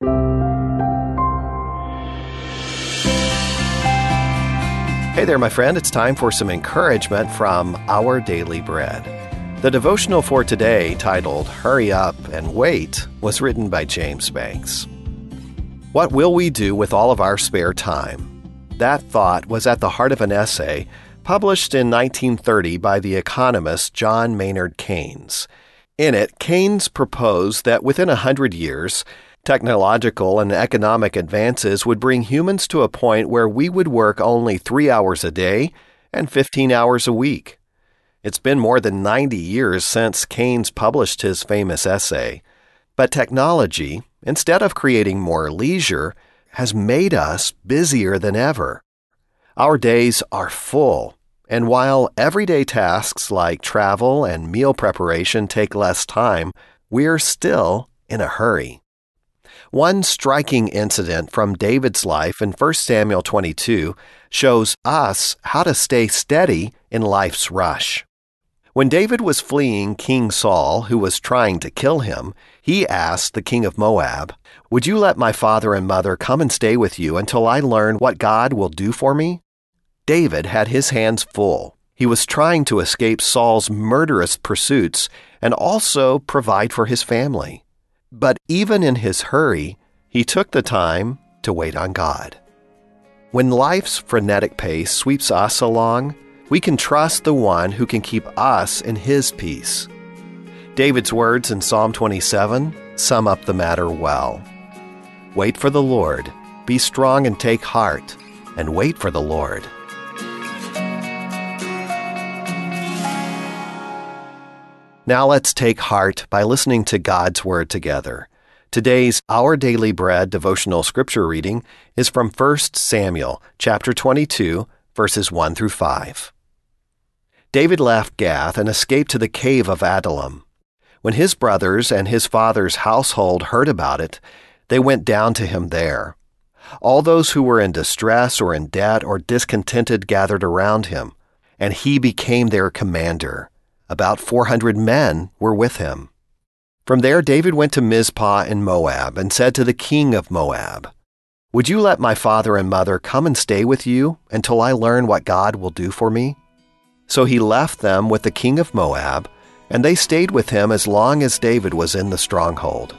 Hey there, my friend. It's time for some encouragement from Our Daily Bread. The devotional for today, titled Hurry Up and Wait, was written by James Banks. What will we do with all of our spare time? That thought was at the heart of an essay published in 1930 by the economist John Maynard Keynes. In it, Keynes proposed that within a hundred years, Technological and economic advances would bring humans to a point where we would work only three hours a day and 15 hours a week. It's been more than 90 years since Keynes published his famous essay. But technology, instead of creating more leisure, has made us busier than ever. Our days are full, and while everyday tasks like travel and meal preparation take less time, we're still in a hurry. One striking incident from David's life in 1 Samuel 22 shows us how to stay steady in life's rush. When David was fleeing King Saul, who was trying to kill him, he asked the king of Moab, Would you let my father and mother come and stay with you until I learn what God will do for me? David had his hands full. He was trying to escape Saul's murderous pursuits and also provide for his family. But even in his hurry, he took the time to wait on God. When life's frenetic pace sweeps us along, we can trust the one who can keep us in his peace. David's words in Psalm 27 sum up the matter well. Wait for the Lord, be strong and take heart, and wait for the Lord. Now let's take heart by listening to God's Word together. Today's Our Daily Bread devotional scripture reading is from 1 Samuel chapter 22, verses 1 through 5. David left Gath and escaped to the cave of Adullam. When his brothers and his father's household heard about it, they went down to him there. All those who were in distress or in debt or discontented gathered around him, and he became their commander. About 400 men were with him. From there, David went to Mizpah in Moab and said to the king of Moab, Would you let my father and mother come and stay with you until I learn what God will do for me? So he left them with the king of Moab, and they stayed with him as long as David was in the stronghold.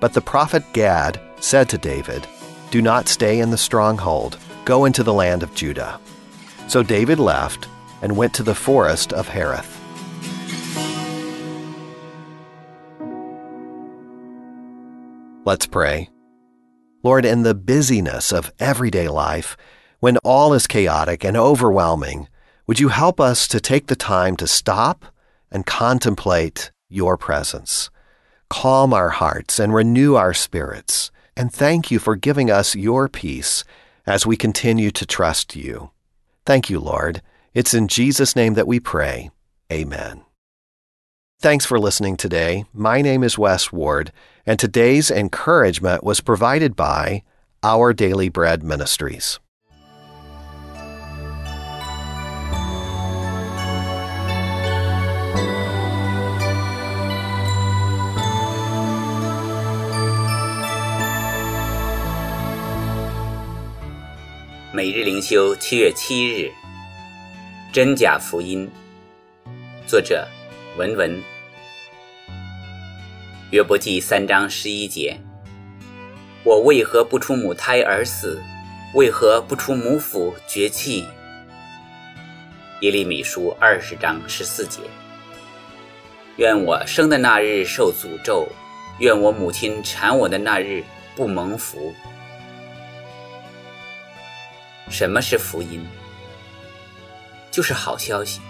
But the prophet Gad said to David, Do not stay in the stronghold, go into the land of Judah. So David left and went to the forest of Hereth. Let's pray. Lord, in the busyness of everyday life, when all is chaotic and overwhelming, would you help us to take the time to stop and contemplate your presence? Calm our hearts and renew our spirits. And thank you for giving us your peace as we continue to trust you. Thank you, Lord. It's in Jesus' name that we pray. Amen. Thanks for listening today. My name is Wes Ward, and today's encouragement was provided by Our Daily Bread Ministries. 每日灵修，七月七日，真假福音。作者文文。 约伯记三章十一节：我为何不出母胎而死？为何不出母腹绝气？耶利米书二十章十四节：愿我生的那日受诅咒，愿我母亲产我的那日不蒙福。什么是福音？就是好消息。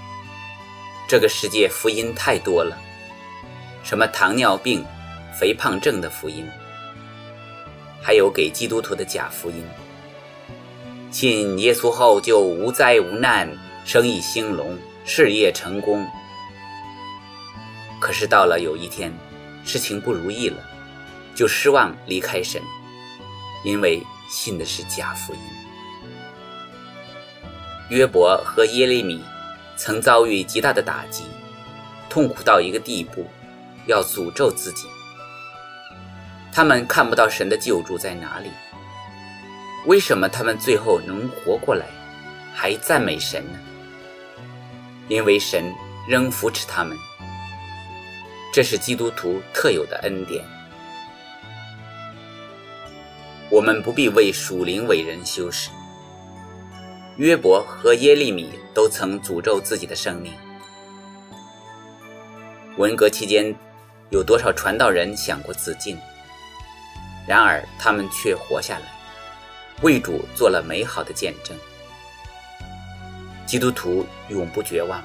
这个世界福音太多了，什么糖尿病、肥胖症的福音，还有给基督徒的假福音。信耶稣后就无灾无难，生意兴隆，事业成功。可是到了有一天，事情不如意了，就失望离开神，因为信的是假福音。约伯和耶利米曾遭遇极大的打击，痛苦到一个地步，要诅咒自己。他们看不到神的救助在哪里。为什么他们最后能活过来，还赞美神呢？因为神仍扶持他们，这是基督徒特有的恩典。我们不必为属灵伟人修饰。约伯和耶利米都曾诅咒自己的生命。文革期间，有多少传道人想过自尽？然而他们却活下来。为主做了美好的见证。基督徒永不绝望，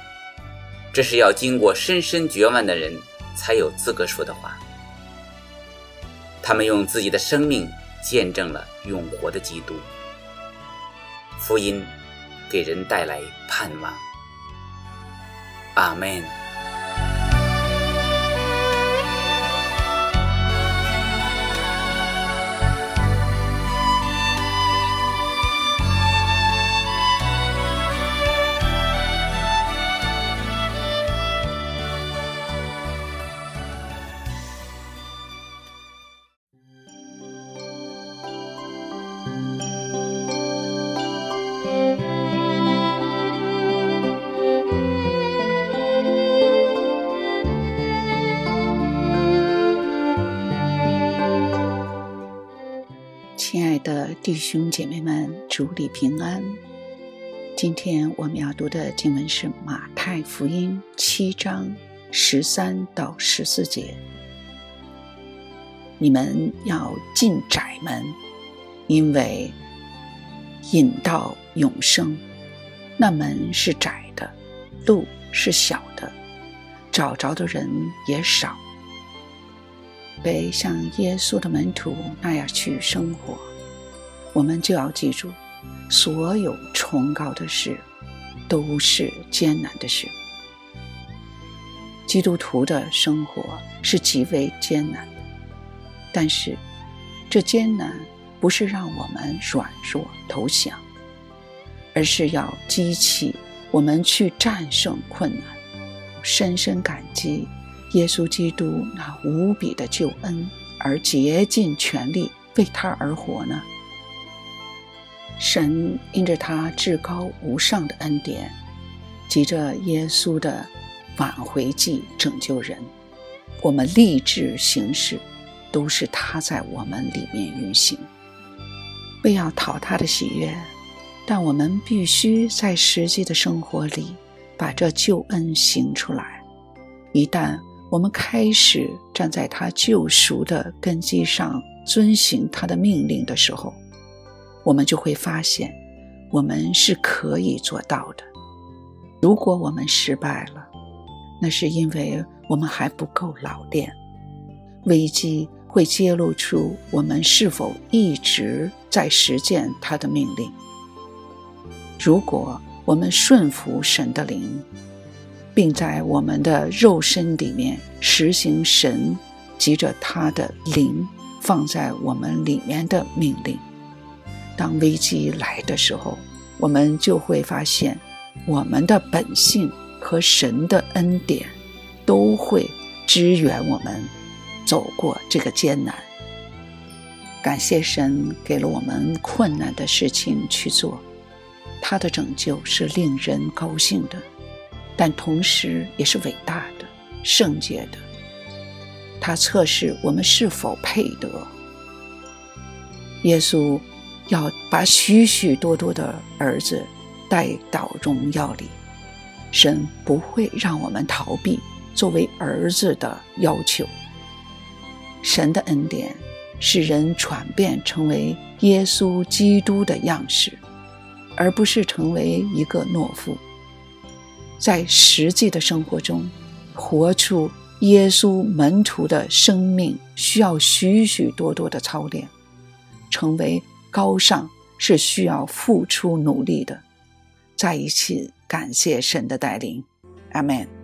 这是要经过深深绝望的人才有资格说的话。他们用自己的生命见证了永活的基督。福音给人带来盼望。阿门。弟兄姐妹们，主里平安。今天我们要读的经文是马太福音七章十三到十四节。你们要进窄门，因为引到永生，那门是窄的，路是小的，找着的人也少。得像耶稣的门徒那样去生活。我们就要记住，所有崇高的事都是艰难的事。基督徒的生活是极为艰难的，但是这艰难不是让我们软弱投降，而是要激起我们去战胜困难。深深感激耶稣基督那无比的救恩，而竭尽全力为他而活呢？神因着他至高无上的恩典，急着耶稣的挽回记拯救人，我们立志行事，都是他在我们里面运行，为要讨他的喜悦。但我们必须在实际的生活里把这救恩行出来。一旦我们开始站在他救赎的根基上，遵行他的命令的时候，我们就会发现，我们是可以做到的。如果我们失败了，那是因为我们还不够老练。危机会揭露出我们是否一直在实践他的命令。如果我们顺服神的灵，并在我们的肉身里面实行神急着他的灵放在我们里面的命令。当危机来的时候，我们就会发现，我们的本性和神的恩典都会支援我们走过这个艰难。感谢神给了我们困难的事情去做，他的拯救是令人高兴的，但同时也是伟大的、圣洁的。他测试我们是否配得。耶稣。要把许许多多的儿子带到荣耀里，神不会让我们逃避作为儿子的要求。神的恩典使人转变成为耶稣基督的样式，而不是成为一个懦夫。在实际的生活中，活出耶稣门徒的生命，需要许许多多的操练，成为。高尚是需要付出努力的。再一次感谢神的带领，阿门。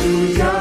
主家。